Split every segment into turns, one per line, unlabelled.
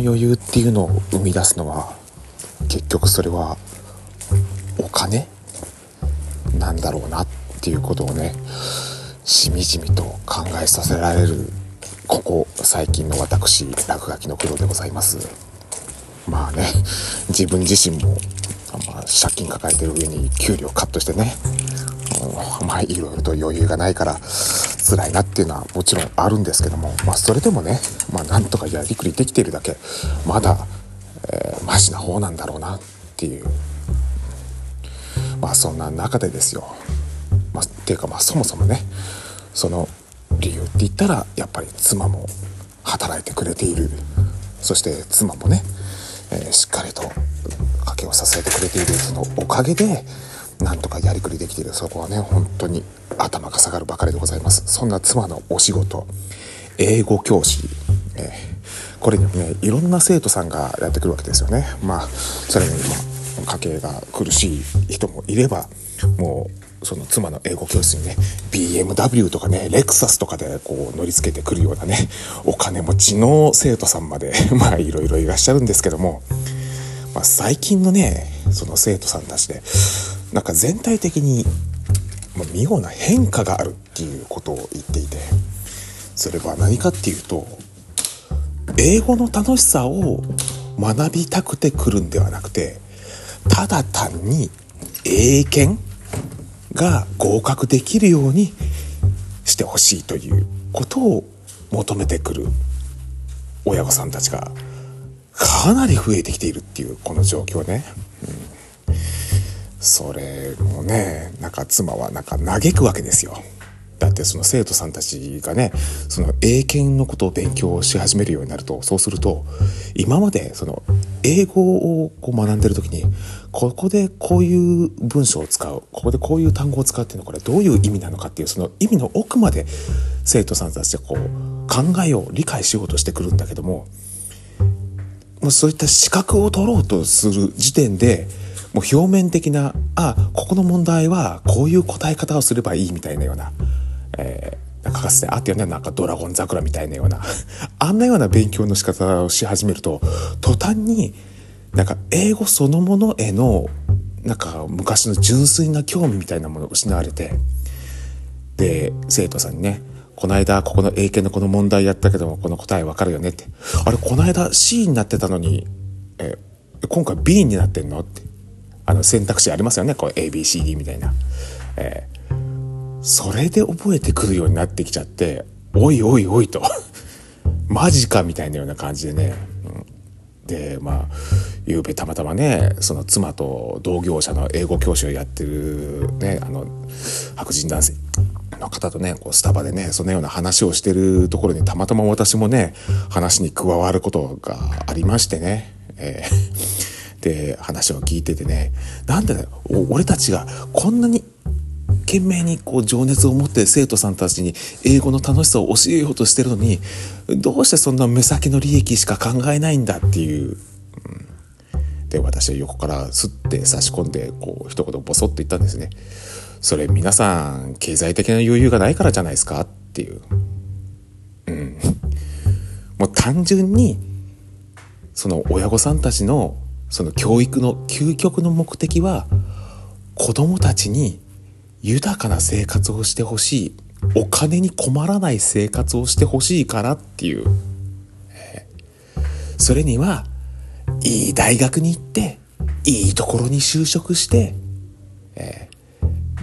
由っていうのを生み出すのは結局それはお金なんだろうなっていうことをねしみじみと考えさせられるここ最近の私落書きの苦労でございます。まあね自分自身も、まあ、借金抱えてる上に給料カットしてねうんまあいろいろと余裕がないから辛いなっていうのはもちろんあるんですけどもまあそれでもねまあなんとかやりくりできているだけまだ、えー、マシな方なんだろうなっていうまあそんな中でですよ、まあ、っていうかまあそもそもねその理由って言ったらやっぱり妻も働いてくれている。そして妻もね、えー、しっかりと家計を支えてくれているそのおかげでなんとかやりくりできている。そこはね本当に頭が下がるばかりでございます。そんな妻のお仕事。英語教師、えー、これにもねいろんな生徒さんがやってくるわけですよね。まあそれに今家計が苦しい人もいればもうその妻の英語教室にね BMW とかねレクサスとかでこう乗り付けてくるようなねお金持ちの生徒さんまで まあいろいろいらっしゃるんですけども、まあ、最近のねその生徒さんたちでなんか全体的に見事な変化があるっていうことを言っていてそれは何かっていうと英語の楽しさを学びたくて来るんではなくてただ単に英検が合格できるようにしてほしいということを求めてくる親御さんたちがかなり増えてきているっていうこの状況ね。うんそれもねなんか妻はなんか嘆くわけですよ。だってその生徒さんたちがねその英検のことを勉強し始めるようになるとそうすると今までその英語をこう学んでる時にここでこういう文章を使うここでこういう単語を使うっていうのはこれどういう意味なのかっていうその意味の奥まで生徒さんたちがこう考えを理解しようとしてくるんだけどももうそういった資格を取ろうとする時点でもう表面的なあここの問題はこういう答え方をすればいいみたいなような、えー、なんかかつてあったよねなんかドラゴン桜みたいなような あんなような勉強の仕方をし始めると途端になんか英語そのものへのなんか昔の純粋な興味みたいなものを失われてで生徒さんにねこの間ここの英検のこの問題やったけどもこの答えわかるよねって。あれこの間 C になってたのにえ今回 B になってんのって。あの選択肢ありますよね。こう ABCD みたいな、えー、それで覚えてくるようになってきちゃっておいおいおいと。マジかみたいなような感じでね、うん、でまあゆうべたまたまねその妻と同業者の英語教師をやってるねあの白人男性の方とねこうスタバでねそのような話をしてるところにたまたま私もね話に加わることがありましてね、えー。って話を聞いててねなんでだよ俺たちがこんなに懸命にこう情熱を持って生徒さんたちに英語の楽しさを教えようとしてるのにどうしてそんな目先の利益しか考えないんだっていう。うん、で私は横からスッて差し込んでこう一言ボソッと言ったんですね。それ皆さん経済的な余裕がないからじゃないですかっていう。うん。もう単純にその親御さんたちのその教育の究極の目的は子供たちに豊かな生活をしてほしい。お金に困らない生活をしてほしいからっていう、それにはいい大学に行っていいところに就職して、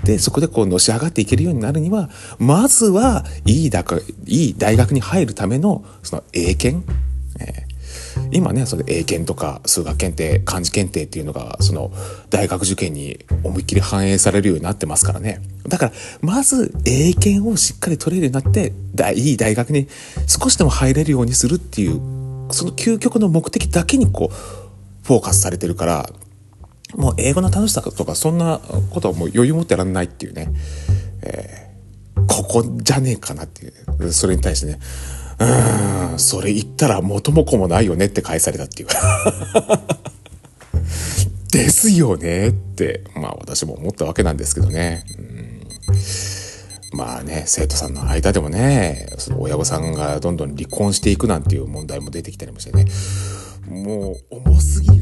でそこでこうのし上がっていけるようになるにはまずはいい大いい大学に入るためのその英検、今ねそれ英検とか数学検定漢字検定っていうのがその大学受験に思いっきり反映されるようになってますからね。だからまず英検をしっかり取れるようになっていい大学に少しでも入れるようにするっていうその究極の目的だけにこうフォーカスされてるからもう英語の楽しさとかそんなことはもう余裕持ってらんないっていうね、えー、ここじゃねえかなっていう。それに対してねうん、それ言ったら元も子もないよねって返されたっていう。ですよねって、まあ私も思ったわけなんですけどね。うん、まあね、生徒さんの間でもね、その親御さんがどんどん離婚していくなんていう問題も出てきたりもしてね。もう重すぎ